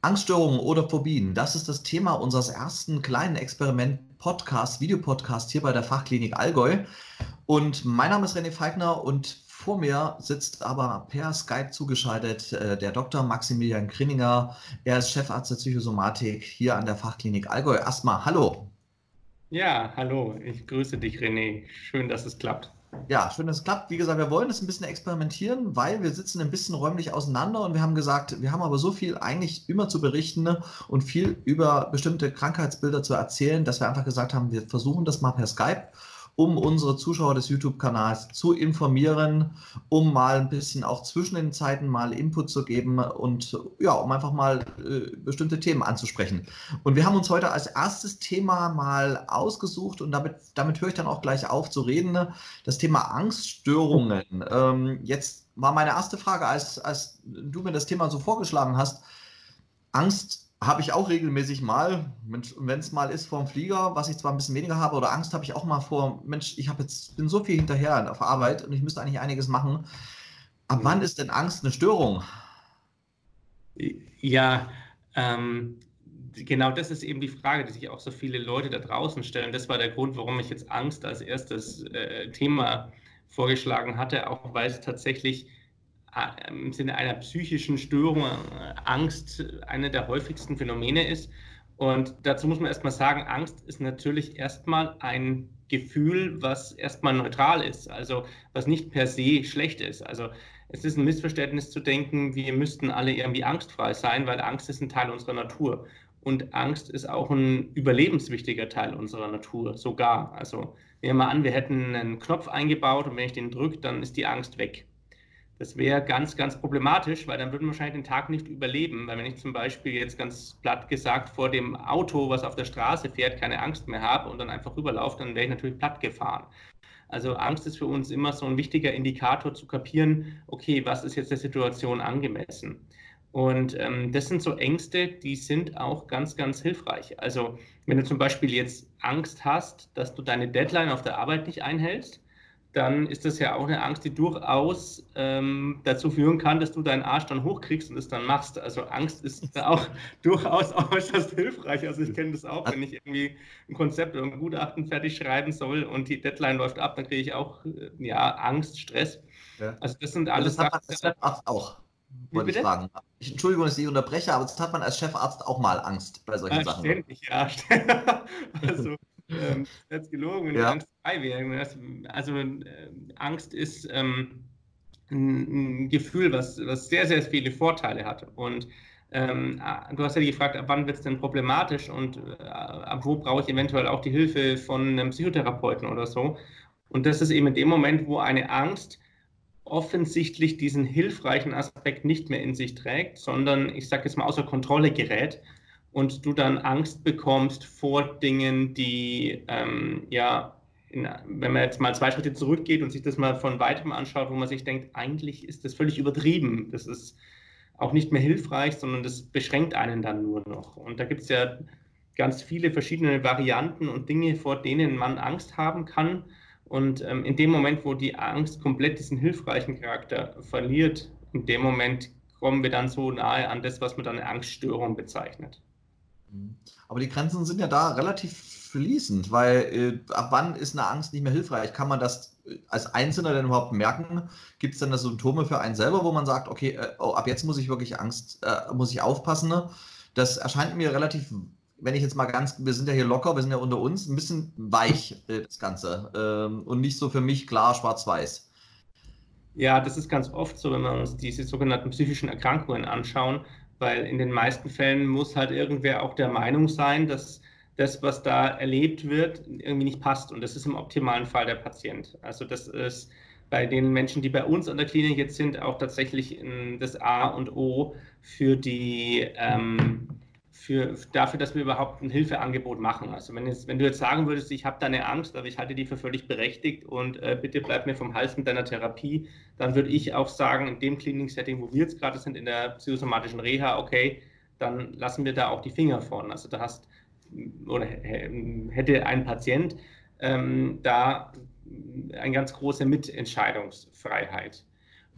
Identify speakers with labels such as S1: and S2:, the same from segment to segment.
S1: Angststörungen oder Phobien, das ist das Thema unseres ersten kleinen Experiment-Podcast, Videopodcast hier bei der Fachklinik Allgäu. Und mein Name ist René Feigner und vor mir sitzt aber per Skype zugeschaltet äh, der Dr. Maximilian Grinninger. Er ist Chefarzt der Psychosomatik hier an der Fachklinik Allgäu. Erstmal hallo.
S2: Ja, hallo, ich grüße dich, René. Schön, dass es klappt.
S1: Ja, schön, dass es klappt. Wie gesagt, wir wollen das ein bisschen experimentieren, weil wir sitzen ein bisschen räumlich auseinander und wir haben gesagt, wir haben aber so viel eigentlich immer zu berichten ne, und viel über bestimmte Krankheitsbilder zu erzählen, dass wir einfach gesagt haben, wir versuchen das mal per Skype um unsere Zuschauer des YouTube-Kanals zu informieren, um mal ein bisschen auch zwischen den Zeiten mal Input zu geben und ja, um einfach mal äh, bestimmte Themen anzusprechen. Und wir haben uns heute als erstes Thema mal ausgesucht und damit, damit höre ich dann auch gleich auf zu reden, das Thema Angststörungen. Ähm, jetzt war meine erste Frage, als, als du mir das Thema so vorgeschlagen hast, Angst habe ich auch regelmäßig mal, wenn es mal ist vorm Flieger, was ich zwar ein bisschen weniger habe oder Angst habe ich auch mal vor, Mensch, ich habe jetzt bin so viel hinterher auf Arbeit und ich müsste eigentlich einiges machen. Ab wann ist denn Angst eine Störung?
S2: Ja, ähm, genau das ist eben die Frage, die sich auch so viele Leute da draußen stellen. Das war der Grund, warum ich jetzt Angst als erstes äh, Thema vorgeschlagen hatte, auch weil es tatsächlich im Sinne einer psychischen Störung, äh, Angst, eine der häufigsten Phänomene ist. Und dazu muss man erstmal sagen, Angst ist natürlich erstmal ein Gefühl, was erstmal neutral ist, also was nicht per se schlecht ist. Also es ist ein Missverständnis zu denken, wir müssten alle irgendwie angstfrei sein, weil Angst ist ein Teil unserer Natur. Und Angst ist auch ein überlebenswichtiger Teil unserer Natur, sogar. Also nehmen wir mal an, wir hätten einen Knopf eingebaut und wenn ich den drücke, dann ist die Angst weg. Das wäre ganz, ganz problematisch, weil dann würden wir wahrscheinlich den Tag nicht überleben. Weil wenn ich zum Beispiel jetzt ganz platt gesagt vor dem Auto, was auf der Straße fährt, keine Angst mehr habe und dann einfach rüberlaufe, dann wäre ich natürlich platt gefahren. Also Angst ist für uns immer so ein wichtiger Indikator zu kapieren, okay, was ist jetzt der Situation angemessen? Und ähm, das sind so Ängste, die sind auch ganz, ganz hilfreich. Also wenn du zum Beispiel jetzt Angst hast, dass du deine Deadline auf der Arbeit nicht einhältst, dann ist das ja auch eine Angst, die durchaus ähm, dazu führen kann, dass du deinen Arsch dann hochkriegst und es dann machst. Also Angst ist auch durchaus äußerst hilfreich. Also ich kenne das auch, wenn ich irgendwie ein Konzept oder ein Gutachten fertig schreiben soll und die Deadline läuft ab, dann kriege ich auch äh, ja, Angst, Stress.
S1: Ja. Also das sind alles das Sachen. Als Chefarzt auch, wollte ich fragen. Ich, Entschuldigung, dass ich unterbreche, aber das hat man als Chefarzt auch mal Angst bei solchen ja, Sachen.
S2: Ständig, ja. also ähm, jetzt gelogen, wenn ja. Angst frei wäre. Also äh, Angst ist ähm, ein, ein, Gefühl, was, was sehr, sehr viele Vorteile hat. Und ähm, ah, du hast ja gefragt, ab wann wird es denn problematisch und äh, ab wo brauche ich eventuell auch die Hilfe von einem Psychotherapeuten oder so. Und das ist eben in dem Moment, wo eine Angst offensichtlich diesen hilfreichen Aspekt nicht mehr in sich trägt, sondern ich sage jetzt mal außer Kontrolle gerät und du dann Angst bekommst vor Dingen, die, ähm, ja, in, wenn man jetzt mal zwei Schritte zurückgeht und sich das mal von weitem anschaut, wo man sich denkt, eigentlich ist das völlig übertrieben. Das ist auch nicht mehr hilfreich, sondern das beschränkt einen dann nur noch. Und da gibt es ja ganz viele verschiedene Varianten und Dinge, vor denen man Angst haben kann. Und ähm, in dem Moment, wo die Angst komplett diesen hilfreichen Charakter verliert, in dem Moment kommen wir dann so nahe an das, was man dann eine Angststörung bezeichnet.
S1: Mhm. Aber die Grenzen sind ja da relativ fließend, weil äh, ab wann ist eine Angst nicht mehr hilfreich? Kann man das äh, als Einzelner denn überhaupt merken? Gibt es dann das Symptome für einen selber, wo man sagt, okay, äh, oh, ab jetzt muss ich wirklich Angst, äh, muss ich aufpassen? Das erscheint mir relativ, wenn ich jetzt mal ganz, wir sind ja hier locker, wir sind ja unter uns, ein bisschen weich, äh, das Ganze. Ähm, und nicht so für mich klar schwarz-weiß.
S2: Ja, das ist ganz oft so, wenn wir uns diese sogenannten psychischen Erkrankungen anschauen, weil in den meisten Fällen muss halt irgendwer auch der Meinung sein, dass das, was da erlebt wird, irgendwie nicht passt. Und das ist im optimalen Fall der Patient. Also das ist bei den Menschen, die bei uns an der Klinik jetzt sind, auch tatsächlich das A und O für die ähm, für, dafür, dass wir überhaupt ein Hilfeangebot machen. Also wenn, jetzt, wenn du jetzt sagen würdest, ich habe da eine Angst, aber ich halte die für völlig berechtigt und äh, bitte bleib mir vom Hals mit deiner Therapie, dann würde ich auch sagen, in dem Klinik-Setting, wo wir jetzt gerade sind, in der psychosomatischen Reha, okay, dann lassen wir da auch die Finger von. Also da hast oder hätte ein Patient ähm, da eine ganz große Mitentscheidungsfreiheit.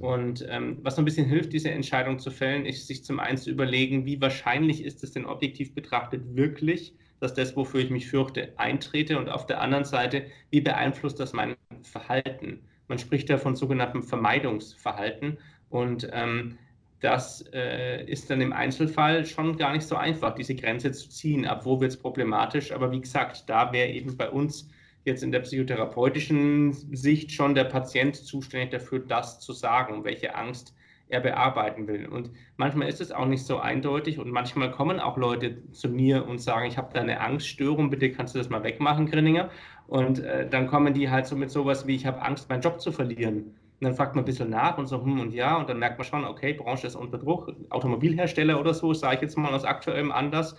S2: Und ähm, was so ein bisschen hilft, diese Entscheidung zu fällen, ist sich zum einen zu überlegen, wie wahrscheinlich ist es denn objektiv betrachtet wirklich, dass das, wofür ich mich fürchte, eintrete und auf der anderen Seite, wie beeinflusst das mein Verhalten? Man spricht da von sogenanntem Vermeidungsverhalten und ähm, das äh, ist dann im Einzelfall schon gar nicht so einfach, diese Grenze zu ziehen. Ab wo wird es problematisch? Aber wie gesagt, da wäre eben bei uns jetzt in der psychotherapeutischen Sicht schon der Patient zuständig dafür, das zu sagen, welche Angst er bearbeiten will. Und manchmal ist es auch nicht so eindeutig und manchmal kommen auch Leute zu mir und sagen, ich habe da eine Angststörung, bitte kannst du das mal wegmachen, Grinninger. Und äh, dann kommen die halt so mit sowas wie, ich habe Angst, meinen Job zu verlieren. Und dann fragt man ein bisschen nach und so, hm und ja, und dann merkt man schon, okay, Branche ist unter Druck, Automobilhersteller oder so, sage ich jetzt mal aus aktuellem Anlass.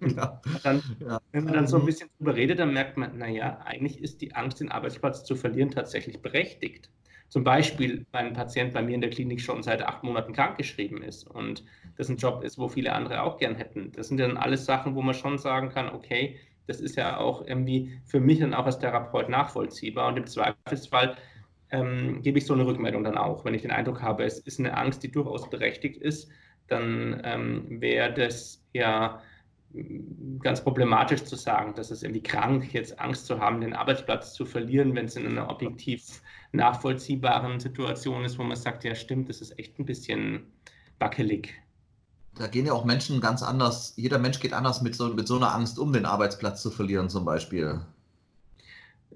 S2: Ja. Dann, ja. Wenn man dann so ein mhm. bisschen drüber redet, dann merkt man, naja, eigentlich ist die Angst, den Arbeitsplatz zu verlieren, tatsächlich berechtigt. Zum Beispiel, weil ein Patient bei mir in der Klinik schon seit acht Monaten krankgeschrieben ist und das ein Job ist, wo viele andere auch gern hätten. Das sind dann alles Sachen, wo man schon sagen kann, okay, das ist ja auch irgendwie für mich dann auch als Therapeut nachvollziehbar und im Zweifelsfall ähm, gebe ich so eine Rückmeldung dann auch. Wenn ich den Eindruck habe, es ist eine Angst, die durchaus berechtigt ist, dann ähm, wäre das ja ganz problematisch zu sagen, dass es irgendwie krank, jetzt Angst zu haben, den Arbeitsplatz zu verlieren, wenn es in einer objektiv nachvollziehbaren Situation ist, wo man sagt, ja stimmt, das ist echt ein bisschen wackelig.
S1: Da gehen ja auch Menschen ganz anders, jeder Mensch geht anders mit so, mit so einer Angst um, den Arbeitsplatz zu verlieren zum Beispiel.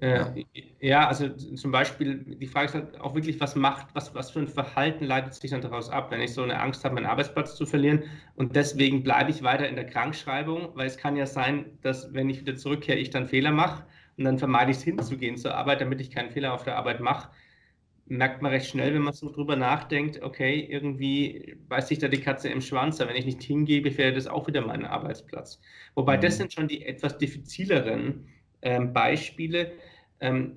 S2: Äh, ja, also zum Beispiel, die Frage ist halt auch wirklich, was macht, was, was für ein Verhalten leitet sich dann daraus ab, wenn ich so eine Angst habe, meinen Arbeitsplatz zu verlieren und deswegen bleibe ich weiter in der Krankschreibung, weil es kann ja sein, dass wenn ich wieder zurückkehre, ich dann Fehler mache und dann vermeide ich es hinzugehen zur Arbeit, damit ich keinen Fehler auf der Arbeit mache. Merkt man recht schnell, wenn man so drüber nachdenkt, okay, irgendwie beißt sich da die Katze im Schwanz, aber wenn ich nicht hingehe, gefährdet das auch wieder meinen Arbeitsplatz. Wobei mhm. das sind schon die etwas diffizileren ähm, Beispiele. Ähm,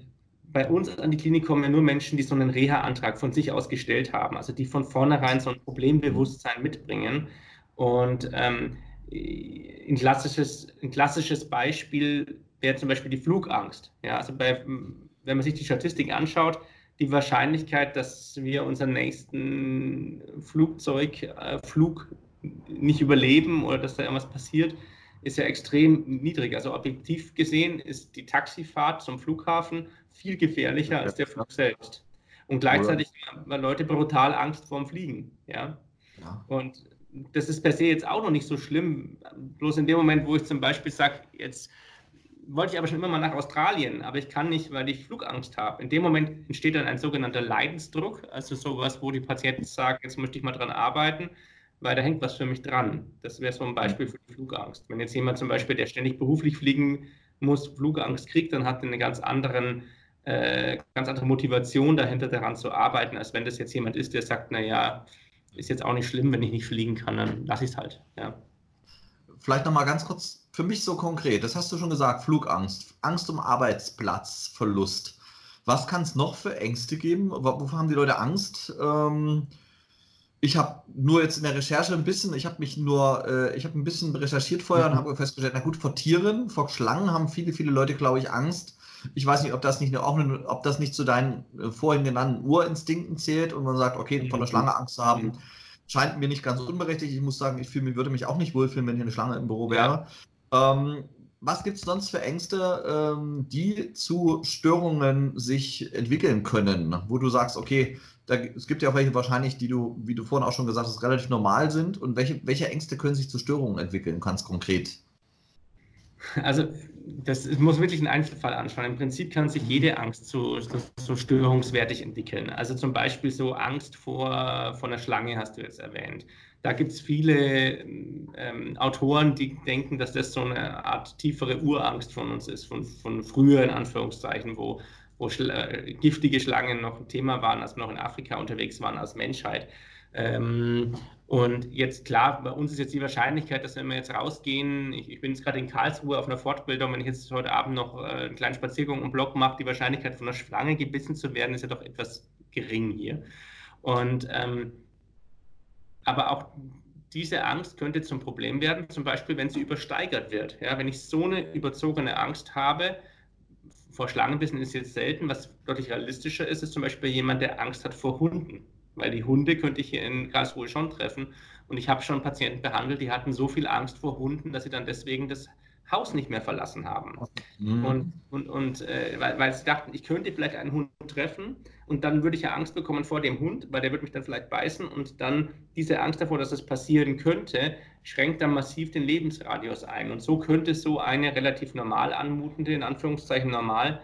S2: bei uns an die Klinik kommen ja nur Menschen, die so einen Reha-Antrag von sich aus gestellt haben, also die von vornherein so ein Problembewusstsein mitbringen. Und ähm, ein, klassisches, ein klassisches Beispiel wäre zum Beispiel die Flugangst. Ja, also bei, wenn man sich die Statistiken anschaut, die Wahrscheinlichkeit, dass wir unseren nächsten Flugzeugflug äh, nicht überleben oder dass da irgendwas passiert, ist ja extrem niedrig. Also objektiv gesehen ist die Taxifahrt zum Flughafen viel gefährlicher als der Flug selbst. Und gleichzeitig haben Leute brutal Angst vorm Fliegen. Ja? ja? Und das ist per se jetzt auch noch nicht so schlimm. Bloß in dem Moment, wo ich zum Beispiel sage, jetzt wollte ich aber schon immer mal nach Australien, aber ich kann nicht, weil ich Flugangst habe. In dem Moment entsteht dann ein sogenannter Leidensdruck, also sowas, wo die Patienten sagen, jetzt möchte ich mal dran arbeiten weil da hängt was für mich dran. Das wäre so ein Beispiel für die Flugangst. Wenn jetzt jemand zum Beispiel, der ständig beruflich fliegen muss, Flugangst kriegt, dann hat er eine ganz, anderen, äh, ganz andere Motivation dahinter daran zu arbeiten, als wenn das jetzt jemand ist, der sagt, naja, ist jetzt auch nicht schlimm, wenn ich nicht fliegen kann, dann lasse ich es halt. Ja.
S1: Vielleicht nochmal ganz kurz für mich so konkret, das hast du schon gesagt, Flugangst, Angst um Arbeitsplatzverlust. Was kann es noch für Ängste geben? Wovor haben die Leute Angst? Ähm, ich habe nur jetzt in der Recherche ein bisschen, ich habe mich nur, äh, ich habe ein bisschen recherchiert vorher mhm. und habe festgestellt, na gut, vor Tieren, vor Schlangen haben viele, viele Leute, glaube ich, Angst. Ich weiß nicht, ob das nicht auch ob das nicht zu deinen äh, vorhin genannten Urinstinkten zählt und man sagt, okay, von der Schlange Angst zu haben, scheint mir nicht ganz unberechtigt. Ich muss sagen, ich fühle, würde mich auch nicht wohlfühlen, wenn hier eine Schlange im Büro wäre. Ähm, was gibt es sonst für Ängste, ähm, die zu Störungen sich entwickeln können, wo du sagst, okay, da, es gibt ja auch welche wahrscheinlich, die du, wie du vorhin auch schon gesagt hast, relativ normal sind. Und welche, welche Ängste können sich zu Störungen entwickeln, ganz konkret?
S2: Also, das muss wirklich ein Einzelfall anschauen. Im Prinzip kann sich jede Angst so, so, so störungswertig entwickeln. Also zum Beispiel so Angst vor, vor einer Schlange hast du jetzt erwähnt. Da gibt es viele ähm, Autoren, die denken, dass das so eine Art tiefere Urangst von uns ist, von, von früher in Anführungszeichen, wo wo Schla äh, giftige Schlangen noch ein Thema waren, als wir noch in Afrika unterwegs waren als Menschheit. Ähm, und jetzt klar, bei uns ist jetzt die Wahrscheinlichkeit, dass wenn wir jetzt rausgehen, ich, ich bin jetzt gerade in Karlsruhe auf einer Fortbildung, wenn ich jetzt heute Abend noch äh, einen kleinen Spaziergang im Block mache, die Wahrscheinlichkeit von einer Schlange gebissen zu werden, ist ja doch etwas gering hier. Und ähm, aber auch diese Angst könnte zum Problem werden, zum Beispiel, wenn sie übersteigert wird. Ja, wenn ich so eine überzogene Angst habe, vor Schlangenbissen ist jetzt selten. Was deutlich realistischer ist, ist zum Beispiel jemand, der Angst hat vor Hunden. weil die Hunde könnte ich hier in Karlsruhe schon treffen. Und ich habe schon Patienten behandelt, die hatten so viel Angst vor Hunden, dass sie dann deswegen das Haus nicht mehr verlassen haben. Mhm. Und, und, und äh, weil, weil sie dachten, ich könnte vielleicht einen Hund treffen und dann würde ich ja Angst bekommen vor dem Hund, weil der würde mich dann vielleicht beißen und dann diese Angst davor, dass es passieren könnte, schränkt dann massiv den Lebensradius ein. Und so könnte so eine relativ normal anmutende, in Anführungszeichen normal,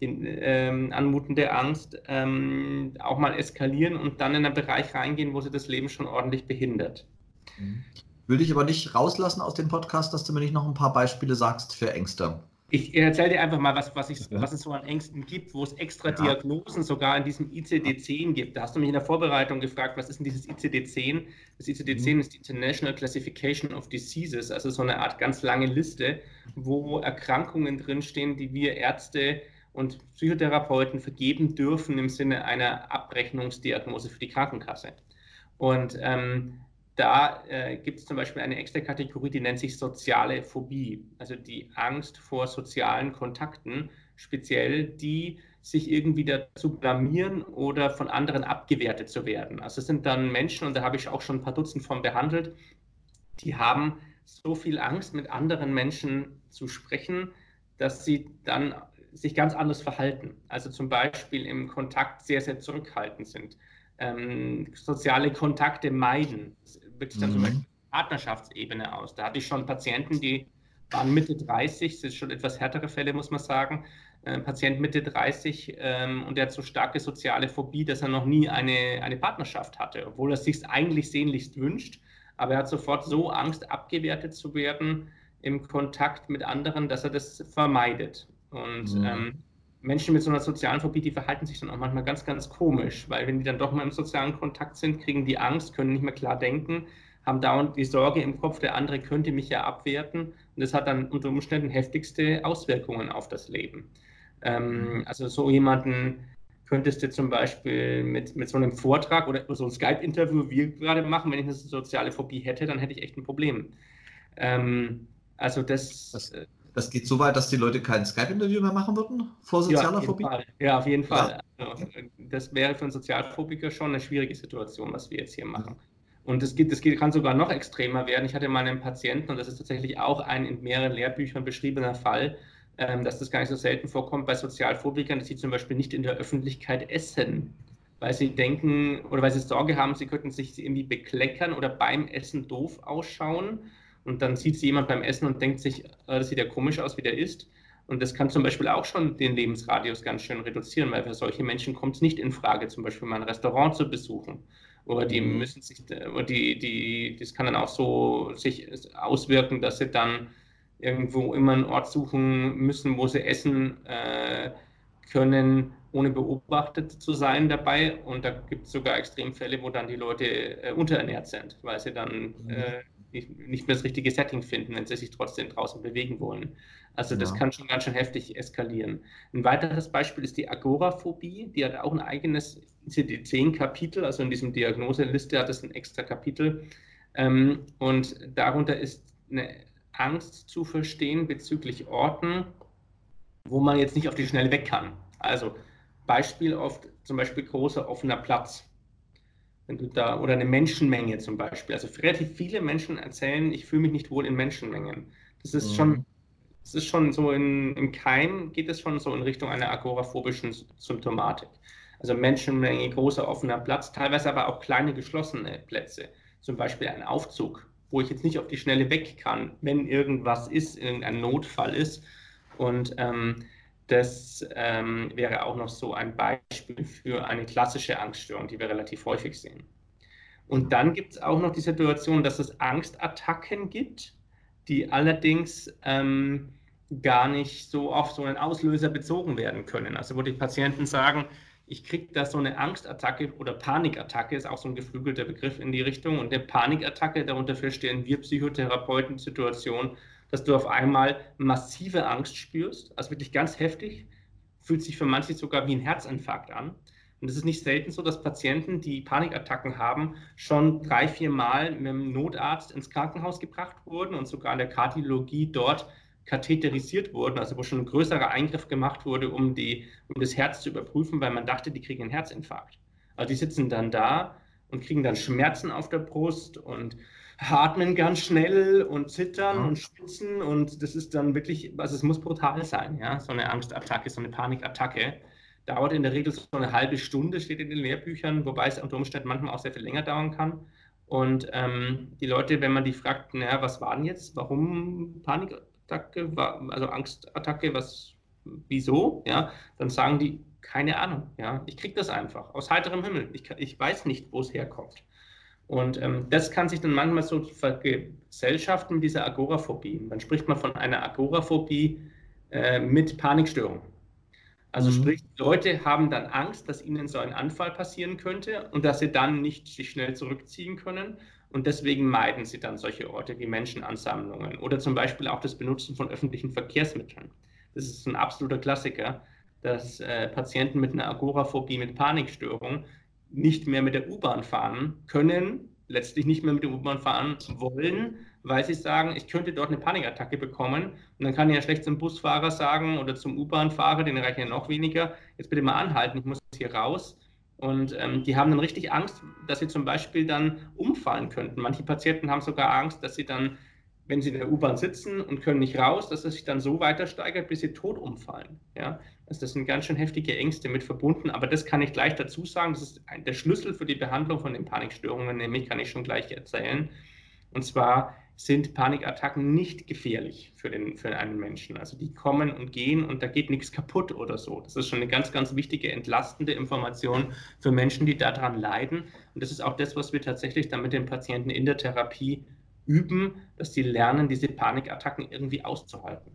S2: den, ähm, anmutende Angst ähm, auch mal eskalieren und dann in einen Bereich reingehen, wo sie das Leben schon ordentlich behindert.
S1: Mhm. Will dich aber nicht rauslassen aus dem Podcast, dass du mir nicht noch ein paar Beispiele sagst für Ängste.
S2: Ich erzähle dir einfach mal, was, was, ich, was, es so an Ängsten gibt, wo es extra ja. Diagnosen sogar in diesem ICD-10 gibt. Da hast du mich in der Vorbereitung gefragt, was ist denn dieses ICD-10? Das ICD-10 mhm. ist die International Classification of Diseases, also so eine Art ganz lange Liste, wo Erkrankungen drinstehen, die wir Ärzte und Psychotherapeuten vergeben dürfen im Sinne einer Abrechnungsdiagnose für die Krankenkasse. Und ähm, da äh, gibt es zum Beispiel eine extra Kategorie, die nennt sich soziale Phobie, also die Angst vor sozialen Kontakten, speziell die sich irgendwie dazu blamieren oder von anderen abgewertet zu werden. Also es sind dann Menschen, und da habe ich auch schon ein paar Dutzend von behandelt, die haben so viel Angst, mit anderen Menschen zu sprechen, dass sie dann sich ganz anders verhalten. Also zum Beispiel im Kontakt sehr, sehr zurückhaltend sind. Ähm, soziale Kontakte meiden wirklich dann mhm. zum Beispiel Partnerschaftsebene aus. Da hatte ich schon Patienten, die waren Mitte 30, das sind schon etwas härtere Fälle, muss man sagen. Ein Patient Mitte 30 ähm, und der hat so starke soziale Phobie, dass er noch nie eine, eine Partnerschaft hatte, obwohl er sich eigentlich sehnlichst wünscht. Aber er hat sofort so Angst, abgewertet zu werden im Kontakt mit anderen, dass er das vermeidet. Und mhm. ähm, Menschen mit so einer sozialen Phobie, die verhalten sich dann auch manchmal ganz, ganz komisch, weil wenn die dann doch mal im sozialen Kontakt sind, kriegen die Angst, können nicht mehr klar denken, haben dauernd die Sorge im Kopf, der andere könnte mich ja abwerten und das hat dann unter Umständen heftigste Auswirkungen auf das Leben. Ähm, also so jemanden könntest du zum Beispiel mit, mit so einem Vortrag oder so ein Skype-Interview, wie wir gerade machen, wenn ich eine soziale Phobie hätte, dann hätte ich echt ein Problem. Ähm, also das,
S1: das äh, das geht so weit, dass die Leute kein Skype-Interview mehr machen würden vor sozialer
S2: ja,
S1: Phobie?
S2: Fall. Ja, auf jeden Fall. Ja. Also, das wäre für einen Sozialphobiker schon eine schwierige Situation, was wir jetzt hier machen. Und geht, das geht, kann sogar noch extremer werden. Ich hatte mal einen Patienten, und das ist tatsächlich auch ein in mehreren Lehrbüchern beschriebener Fall, ähm, dass das gar nicht so selten vorkommt bei Sozialphobikern, dass sie zum Beispiel nicht in der Öffentlichkeit essen, weil sie denken oder weil sie Sorge haben, sie könnten sich irgendwie bekleckern oder beim Essen doof ausschauen und dann sieht sie jemand beim Essen und denkt sich, äh, das sieht ja komisch aus, wie der isst. Und das kann zum Beispiel auch schon den Lebensradius ganz schön reduzieren, weil für solche Menschen kommt es nicht in Frage, zum Beispiel mal ein Restaurant zu besuchen. Oder die mhm. müssen sich, oder die, die, das kann dann auch so sich auswirken, dass sie dann irgendwo immer einen Ort suchen müssen, wo sie essen äh, können, ohne beobachtet zu sein dabei. Und da gibt es sogar Extremfälle, wo dann die Leute äh, unterernährt sind, weil sie dann mhm. äh, nicht mehr das richtige Setting finden, wenn sie sich trotzdem draußen bewegen wollen. Also das ja. kann schon ganz schön heftig eskalieren. Ein weiteres Beispiel ist die Agoraphobie. Die hat auch ein eigenes ICD-10-Kapitel, also in diesem Diagnoseliste hat es ein extra Kapitel. Ähm, und darunter ist eine Angst zu verstehen bezüglich Orten, wo man jetzt nicht auf die Schnelle weg kann. Also Beispiel oft zum Beispiel großer offener Platz wenn du da, oder eine Menschenmenge zum Beispiel. Also relativ viele Menschen erzählen, ich fühle mich nicht wohl in Menschenmengen. Das ist mhm. schon, das ist schon so in, im Keim geht es schon so in Richtung einer agoraphobischen Symptomatik. Also Menschenmenge, großer offener Platz, teilweise aber auch kleine geschlossene Plätze. Zum Beispiel ein Aufzug, wo ich jetzt nicht auf die Schnelle weg kann, wenn irgendwas ist, irgendein Notfall ist. Und ähm, das ähm, wäre auch noch so ein Beispiel für eine klassische Angststörung, die wir relativ häufig sehen. Und dann gibt es auch noch die Situation, dass es Angstattacken gibt, die allerdings ähm, gar nicht so auf so einen Auslöser bezogen werden können. Also wo die Patienten sagen, ich kriege da so eine Angstattacke oder Panikattacke, ist auch so ein geflügelter Begriff in die Richtung. Und der Panikattacke, darunter verstehen wir Psychotherapeuten Situation, dass du auf einmal massive Angst spürst, also wirklich ganz heftig, fühlt sich für manche sogar wie ein Herzinfarkt an. Und es ist nicht selten so, dass Patienten, die Panikattacken haben, schon drei, vier Mal mit dem Notarzt ins Krankenhaus gebracht wurden und sogar in der Kardiologie dort katheterisiert wurden, also wo schon ein größerer Eingriff gemacht wurde, um, die, um das Herz zu überprüfen, weil man dachte, die kriegen einen Herzinfarkt. Also die sitzen dann da und kriegen dann Schmerzen auf der Brust und atmen ganz schnell und zittern ja. und schwitzen und das ist dann wirklich, also es muss brutal sein, ja, so eine Angstattacke, so eine Panikattacke. Dauert in der Regel so eine halbe Stunde, steht in den Lehrbüchern, wobei es unter Umständen manchmal auch sehr viel länger dauern kann. Und ähm, die Leute, wenn man die fragt, naja, was war denn jetzt, warum Panikattacke, also Angstattacke, was, wieso, ja, dann sagen die, keine Ahnung, ja, ich kriege das einfach aus heiterem Himmel. Ich, ich weiß nicht, wo es herkommt. Und ähm, das kann sich dann manchmal so vergesellschaften mit dieser Agoraphobie. Dann spricht man von einer Agoraphobie äh, mit Panikstörung. Also mhm. sprich, Leute haben dann Angst, dass ihnen so ein Anfall passieren könnte und dass sie dann nicht sich schnell zurückziehen können. Und deswegen meiden sie dann solche Orte wie Menschenansammlungen oder zum Beispiel auch das Benutzen von öffentlichen Verkehrsmitteln. Das ist ein absoluter Klassiker, dass äh, Patienten mit einer Agoraphobie, mit Panikstörung nicht mehr mit der U-Bahn fahren können, letztlich nicht mehr mit der U-Bahn fahren wollen, weil sie sagen, ich könnte dort eine Panikattacke bekommen. Und dann kann ich ja schlecht zum Busfahrer sagen oder zum U-Bahn-Fahrer, den erreiche ich ja noch weniger, jetzt bitte mal anhalten, ich muss hier raus. Und ähm, die haben dann richtig Angst, dass sie zum Beispiel dann umfallen könnten. Manche Patienten haben sogar Angst, dass sie dann, wenn sie in der U-Bahn sitzen und können nicht raus, dass es sich dann so weiter steigert, bis sie tot umfallen. Ja? Also das sind ganz schön heftige Ängste mit verbunden, aber das kann ich gleich dazu sagen. Das ist der Schlüssel für die Behandlung von den Panikstörungen, nämlich kann ich schon gleich erzählen. Und zwar sind Panikattacken nicht gefährlich für, den, für einen Menschen. Also die kommen und gehen und da geht nichts kaputt oder so. Das ist schon eine ganz, ganz wichtige, entlastende Information für Menschen, die daran leiden. Und das ist auch das, was wir tatsächlich dann mit den Patienten in der Therapie üben, dass sie lernen, diese Panikattacken irgendwie auszuhalten.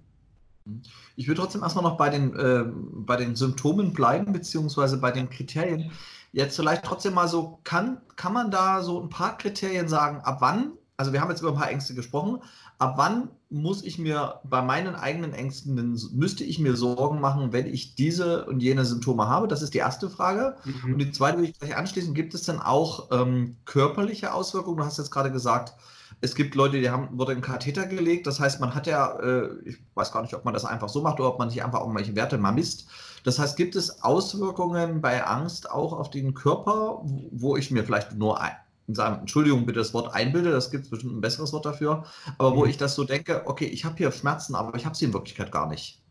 S1: Ich würde trotzdem erstmal noch bei den, äh, bei den Symptomen bleiben, beziehungsweise bei den Kriterien. Jetzt vielleicht trotzdem mal so, kann, kann man da so ein paar Kriterien sagen, ab wann, also wir haben jetzt über ein paar Ängste gesprochen, ab wann muss ich mir bei meinen eigenen Ängsten, müsste ich mir Sorgen machen, wenn ich diese und jene Symptome habe? Das ist die erste Frage. Mhm. Und die zweite würde ich gleich anschließen, gibt es denn auch ähm, körperliche Auswirkungen? Du hast jetzt gerade gesagt, es gibt Leute, die haben, wurde ein Katheter gelegt. Das heißt, man hat ja, äh, ich weiß gar nicht, ob man das einfach so macht oder ob man sich einfach irgendwelche Werte mal misst. Das heißt, gibt es Auswirkungen bei Angst auch auf den Körper, wo ich mir vielleicht nur ein, sagen, Entschuldigung, bitte das Wort einbilde, das gibt es bestimmt ein besseres Wort dafür, aber wo mhm. ich das so denke, okay, ich habe hier Schmerzen, aber ich habe sie in Wirklichkeit gar nicht.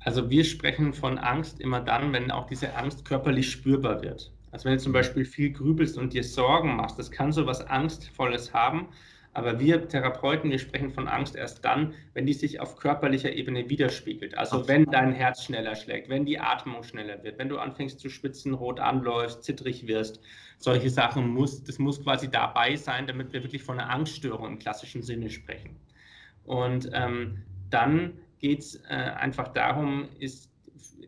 S2: Also wir sprechen von Angst immer dann, wenn auch diese Angst körperlich spürbar wird. Also wenn du zum Beispiel viel grübelst und dir Sorgen machst, das kann so was Angstvolles haben. Aber wir Therapeuten, wir sprechen von Angst erst dann, wenn die sich auf körperlicher Ebene widerspiegelt. Also wenn dein Herz schneller schlägt, wenn die Atmung schneller wird, wenn du anfängst zu schwitzen, rot anläufst, zittrig wirst. Solche Sachen muss, das muss quasi dabei sein, damit wir wirklich von einer Angststörung im klassischen Sinne sprechen. Und ähm, dann geht es äh, einfach darum, ist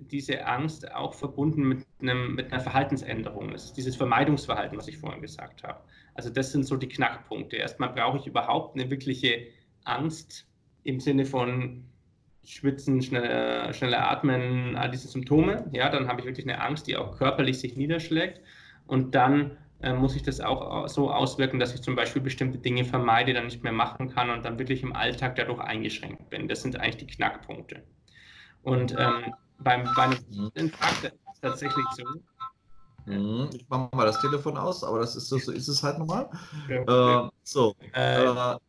S2: diese Angst auch verbunden mit, einem, mit einer Verhaltensänderung. Ist dieses Vermeidungsverhalten, was ich vorhin gesagt habe. Also das sind so die Knackpunkte. Erstmal brauche ich überhaupt eine wirkliche Angst im Sinne von Schwitzen, schneller, schneller atmen, all diese Symptome. Ja, dann habe ich wirklich eine Angst, die auch körperlich sich niederschlägt. Und dann äh, muss ich das auch so auswirken, dass ich zum Beispiel bestimmte Dinge vermeide, dann nicht mehr machen kann und dann wirklich im Alltag dadurch eingeschränkt bin. Das sind eigentlich die Knackpunkte. Und ähm, beim, beim Infarkt ist es tatsächlich so.
S1: Mhm. Ich mache mal das Telefon aus, aber das ist so, so ist es halt nochmal. Ja, äh, so, äh, äh, machen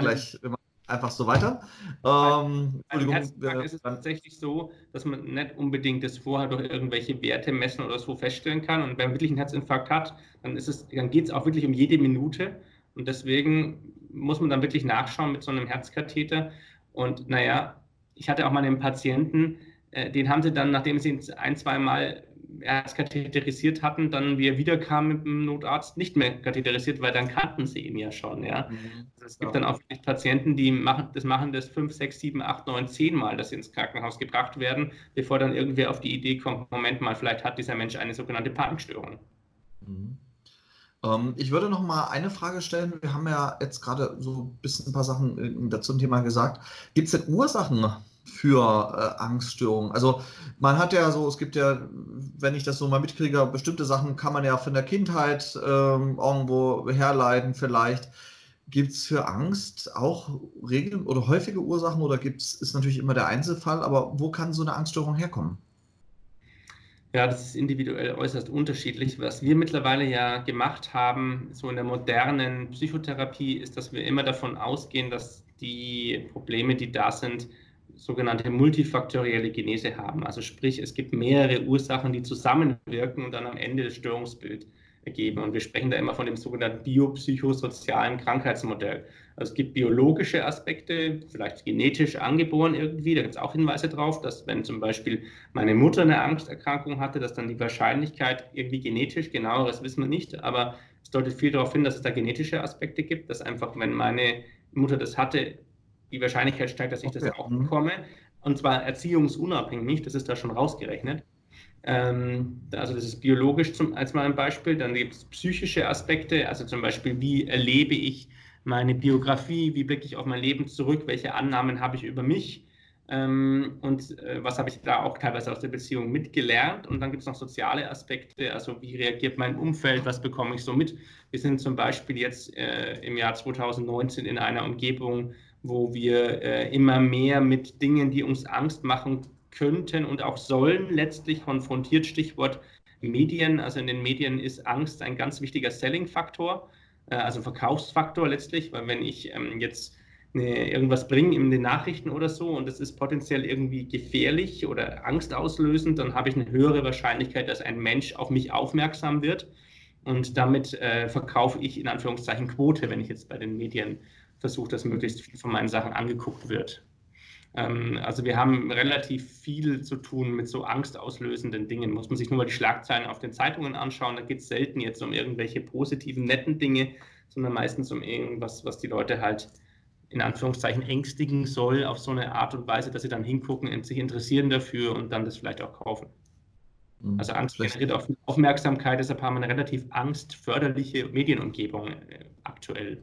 S1: gleich einfach so weiter.
S2: Ähm, beim Herzinfarkt ist es tatsächlich so, dass man nicht unbedingt das vorher durch irgendwelche Werte messen oder so feststellen kann. Und wenn man wirklich einen Herzinfarkt hat, dann dann geht es auch wirklich um jede Minute. Und deswegen muss man dann wirklich nachschauen mit so einem Herzkatheter. Und naja, ich hatte auch mal einen Patienten, den haben sie dann, nachdem sie ihn ein, zwei Mal erst katheterisiert hatten, dann, wie er wiederkam mit dem Notarzt, nicht mehr katheterisiert, weil dann kannten sie ihn ja schon. Ja? Mhm. Also es gibt dann auch Patienten, die machen das, machen das fünf, sechs, sieben, acht, neun, zehn Mal, dass sie ins Krankenhaus gebracht werden, bevor dann irgendwer auf die Idee kommt, Moment mal, vielleicht hat dieser Mensch eine sogenannte Panikstörung.
S1: Mhm. Ähm, ich würde noch mal eine Frage stellen. Wir haben ja jetzt gerade so ein bisschen ein paar Sachen äh, dazu zum Thema gesagt. Gibt es denn Ursachen für äh, Angststörungen. Also man hat ja so, es gibt ja, wenn ich das so mal mitkriege, bestimmte Sachen kann man ja von der Kindheit ähm, irgendwo herleiten vielleicht. Gibt es für Angst auch regel- oder häufige Ursachen oder gibt es, ist natürlich immer der Einzelfall, aber wo kann so eine Angststörung herkommen?
S2: Ja, das ist individuell äußerst unterschiedlich. Was wir mittlerweile ja gemacht haben, so in der modernen Psychotherapie, ist, dass wir immer davon ausgehen, dass die Probleme, die da sind, sogenannte multifaktorielle Genese haben. Also sprich, es gibt mehrere Ursachen, die zusammenwirken und dann am Ende das Störungsbild ergeben. Und wir sprechen da immer von dem sogenannten biopsychosozialen Krankheitsmodell. Also es gibt biologische Aspekte, vielleicht genetisch angeboren irgendwie, da gibt es auch Hinweise darauf, dass wenn zum Beispiel meine Mutter eine Angsterkrankung hatte, dass dann die Wahrscheinlichkeit irgendwie genetisch, genaueres wissen wir nicht, aber es deutet viel darauf hin, dass es da genetische Aspekte gibt, dass einfach, wenn meine Mutter das hatte, die Wahrscheinlichkeit steigt, dass ich okay. das auch mhm. bekomme. Und zwar erziehungsunabhängig, das ist da schon rausgerechnet. Ähm, also das ist biologisch zum, als mal ein Beispiel. Dann gibt es psychische Aspekte, also zum Beispiel, wie erlebe ich meine Biografie, wie blicke ich auf mein Leben zurück, welche Annahmen habe ich über mich ähm, und äh, was habe ich da auch teilweise aus der Beziehung mitgelernt. Und dann gibt es noch soziale Aspekte, also wie reagiert mein Umfeld, was bekomme ich so mit. Wir sind zum Beispiel jetzt äh, im Jahr 2019 in einer Umgebung, wo wir äh, immer mehr mit Dingen, die uns Angst machen, könnten und auch sollen, letztlich konfrontiert. Stichwort Medien. Also in den Medien ist Angst ein ganz wichtiger Selling-Faktor, äh, also Verkaufsfaktor letztlich, weil wenn ich ähm, jetzt eine, irgendwas bringe in den Nachrichten oder so und es ist potenziell irgendwie gefährlich oder angstauslösend, dann habe ich eine höhere Wahrscheinlichkeit, dass ein Mensch auf mich aufmerksam wird. Und damit äh, verkaufe ich in Anführungszeichen Quote, wenn ich jetzt bei den Medien versuche, dass möglichst viel von meinen Sachen angeguckt wird. Ähm, also wir haben relativ viel zu tun mit so angstauslösenden Dingen. Muss man sich nur mal die Schlagzeilen auf den Zeitungen anschauen. Da geht es selten jetzt um irgendwelche positiven, netten Dinge, sondern meistens um irgendwas, was die Leute halt in Anführungszeichen ängstigen soll, auf so eine Art und Weise, dass sie dann hingucken und sich interessieren dafür und dann das vielleicht auch kaufen. Mhm. Also Angst generiert auch Aufmerksamkeit, deshalb haben wir eine relativ angstförderliche Medienumgebung äh, aktuell.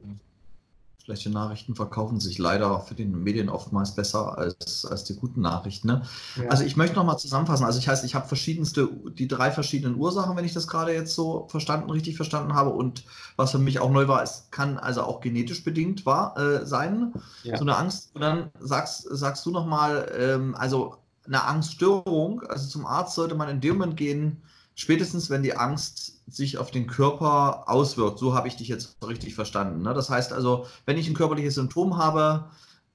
S1: Schlechte Nachrichten verkaufen sich leider für den Medien oftmals besser als, als die guten Nachrichten. Ne? Ja. Also ich möchte nochmal zusammenfassen. Also ich heißt, ich habe verschiedenste, die drei verschiedenen Ursachen, wenn ich das gerade jetzt so verstanden, richtig verstanden habe. Und was für mich auch neu war, es kann also auch genetisch bedingt war, äh, sein, ja. so eine Angst. Und dann sagst, sagst du nochmal, ähm, also eine Angststörung, also zum Arzt sollte man in dem Moment gehen, spätestens wenn die Angst sich auf den Körper auswirkt. So habe ich dich jetzt richtig verstanden. Ne? Das heißt also, wenn ich ein körperliches Symptom habe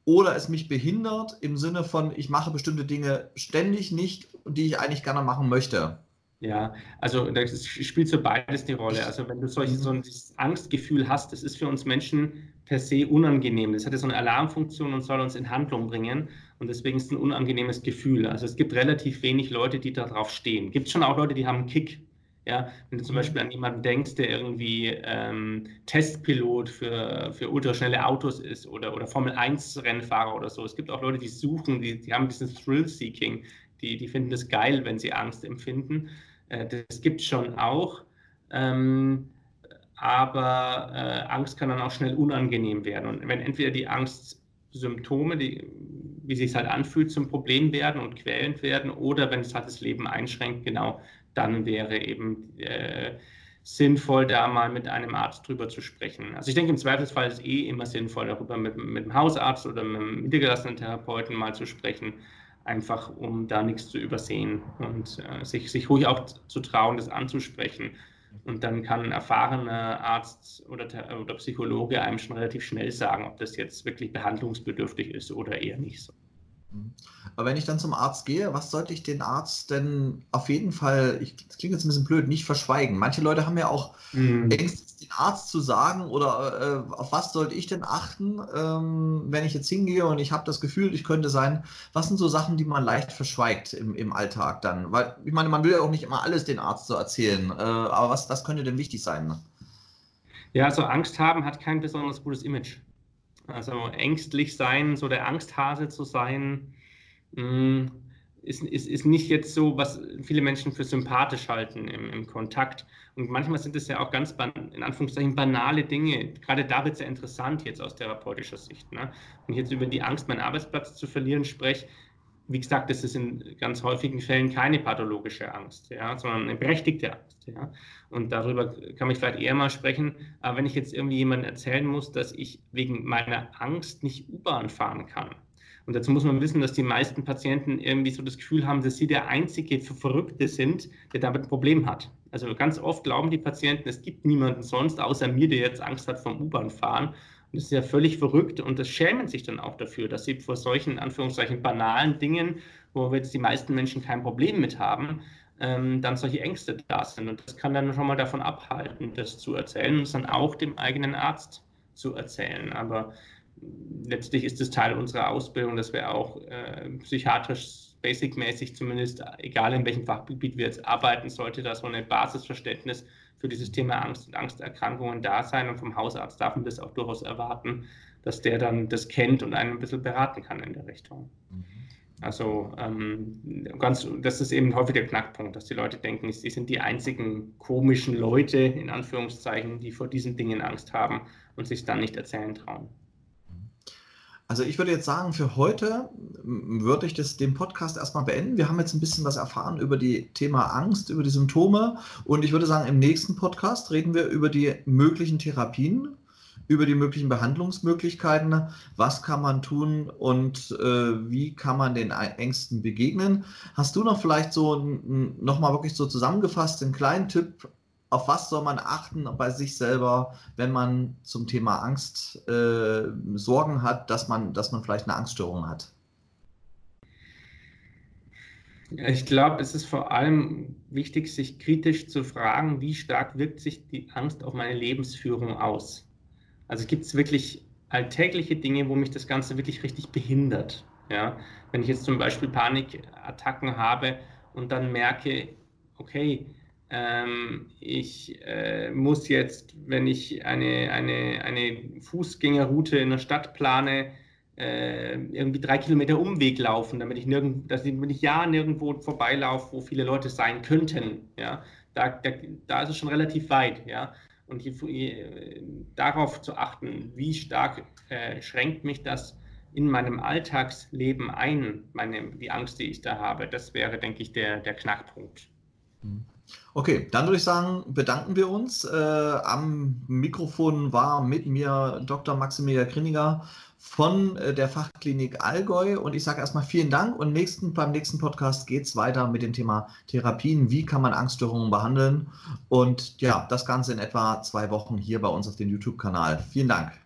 S1: oder es mich behindert im Sinne von, ich mache bestimmte Dinge ständig nicht, die ich eigentlich gerne machen möchte.
S2: Ja, also das spielt so beides die Rolle. Also wenn du solche, so ein Angstgefühl hast, das ist für uns Menschen per se unangenehm. Das hat ja so eine Alarmfunktion und soll uns in Handlung bringen. Und deswegen ist es ein unangenehmes Gefühl. Also es gibt relativ wenig Leute, die darauf stehen. Gibt schon auch Leute, die haben einen Kick. Ja, wenn du zum mhm. Beispiel an jemanden denkst, der irgendwie ähm, Testpilot für, für ultraschnelle Autos ist oder, oder Formel-1-Rennfahrer oder so. Es gibt auch Leute, die suchen, die, die haben diesen Thrill-Seeking. Die, die finden das geil, wenn sie Angst empfinden. Äh, das gibt es schon auch. Ähm, aber äh, Angst kann dann auch schnell unangenehm werden. Und wenn entweder die Angstsymptome, die, wie sich halt anfühlt, zum Problem werden und quälend werden, oder wenn es halt das Leben einschränkt, genau, dann wäre eben äh, sinnvoll, da mal mit einem Arzt drüber zu sprechen. Also ich denke, im Zweifelsfall ist es eh immer sinnvoll, darüber mit, mit dem Hausarzt oder mit einem niedergelassenen Therapeuten mal zu sprechen, einfach um da nichts zu übersehen und äh, sich, sich ruhig auch zu trauen, das anzusprechen. Und dann kann ein erfahrener Arzt oder, oder Psychologe einem schon relativ schnell sagen, ob das jetzt wirklich behandlungsbedürftig ist oder eher nicht so.
S1: Mhm. Aber wenn ich dann zum Arzt gehe, was sollte ich den Arzt denn auf jeden Fall, ich, das klingt jetzt ein bisschen blöd, nicht verschweigen? Manche Leute haben ja auch mhm. Ängste, Arzt zu sagen oder äh, auf was sollte ich denn achten, ähm, wenn ich jetzt hingehe und ich habe das Gefühl, ich könnte sein. Was sind so Sachen, die man leicht verschweigt im, im Alltag dann? Weil ich meine, man will ja auch nicht immer alles den Arzt so erzählen, äh, aber was, was könnte denn wichtig sein?
S2: Ja, also Angst haben hat kein besonders gutes Image. Also ängstlich sein, so der Angsthase zu sein, mh, mm, ist, ist, ist nicht jetzt so, was viele Menschen für sympathisch halten im, im Kontakt. Und manchmal sind es ja auch ganz, in Anführungszeichen, banale Dinge. Gerade da wird es ja interessant jetzt aus therapeutischer Sicht. Ne? Wenn ich jetzt über die Angst, meinen Arbeitsplatz zu verlieren spreche, wie gesagt, das ist in ganz häufigen Fällen keine pathologische Angst, ja, sondern eine berechtigte Angst. Ja. Und darüber kann ich vielleicht eher mal sprechen. Aber wenn ich jetzt irgendwie jemandem erzählen muss, dass ich wegen meiner Angst nicht U-Bahn fahren kann, Und dazu muss man wissen, dass die meisten Patienten irgendwie so das Gefühl haben, dass sie der einzige Verrückte sind, der damit ein Problem hat. Also ganz oft glauben die Patienten, es gibt niemanden sonst außer mir, der jetzt Angst hat vom U-Bahn-Fahren. Und das ist ja völlig verrückt und das schämen sich dann auch dafür, dass sie vor solchen, Anführungszeichen, banalen Dingen, wo jetzt die meisten Menschen kein Problem mit haben, ähm, dann solche Ängste da sind. Und das kann dann schon mal davon abhalten, das zu erzählen und es dann auch dem eigenen Arzt zu erzählen. Aber letztlich ist es Teil unserer Ausbildung, dass wir auch äh, psychiatrisch basic-mäßig zumindest, egal in welchem Fachgebiet wir jetzt arbeiten, sollte da so ein Basisverständnis für dieses Thema Angst und Angsterkrankungen da sein. Und vom Hausarzt darf man das auch durchaus erwarten, dass der dann das kennt und einen ein bisschen beraten kann in der Richtung. Mhm. Also ähm, ganz, das ist eben häufig der Knackpunkt, dass die Leute denken, sie sind die einzigen komischen Leute, in Anführungszeichen, die vor diesen Dingen Angst haben und sich dann nicht erzählen trauen.
S1: Also ich würde jetzt sagen, für heute würde ich das, den Podcast erstmal beenden. Wir haben jetzt ein bisschen was erfahren über die Thema Angst, über die Symptome. Und ich würde sagen, im nächsten Podcast reden wir über die möglichen Therapien über die möglichen Behandlungsmöglichkeiten, was kann man tun und äh, wie kann man den Ängsten begegnen. Hast du noch vielleicht so nochmal wirklich so zusammengefasst einen kleinen Tipp, auf was soll man achten bei sich selber, wenn man zum Thema Angst äh, Sorgen hat, dass man, dass man vielleicht eine Angststörung hat?
S2: Ich glaube, es ist vor allem wichtig, sich kritisch zu fragen, wie stark wirkt sich die Angst auf meine Lebensführung aus. Also gibt es wirklich alltägliche Dinge, wo mich das Ganze wirklich richtig behindert. Ja? Wenn ich jetzt zum Beispiel Panikattacken habe und dann merke, okay, ähm, ich äh, muss jetzt, wenn ich eine, eine, eine Fußgängerroute in der Stadt plane, äh, irgendwie drei Kilometer Umweg laufen, damit ich, nirgend, dass ich, wenn ich ja nirgendwo vorbeilaufe, wo viele Leute sein könnten. Ja? Da, da, da ist es schon relativ weit. Ja? und hier, hier, darauf zu achten, wie stark äh, schränkt mich das in meinem Alltagsleben ein, meine, die Angst, die ich da habe. Das wäre, denke ich, der, der Knackpunkt.
S1: Okay, dann würde ich sagen, bedanken wir uns. Äh, am Mikrofon war mit mir Dr. Maximilian Kriniger von äh, der Fachklinik Allgäu. Und ich sage erstmal vielen Dank. Und nächsten, beim nächsten Podcast geht es weiter mit dem Thema Therapien. Wie kann man Angststörungen behandeln? Und ja, das Ganze in etwa zwei Wochen hier bei uns auf dem YouTube-Kanal. Vielen Dank.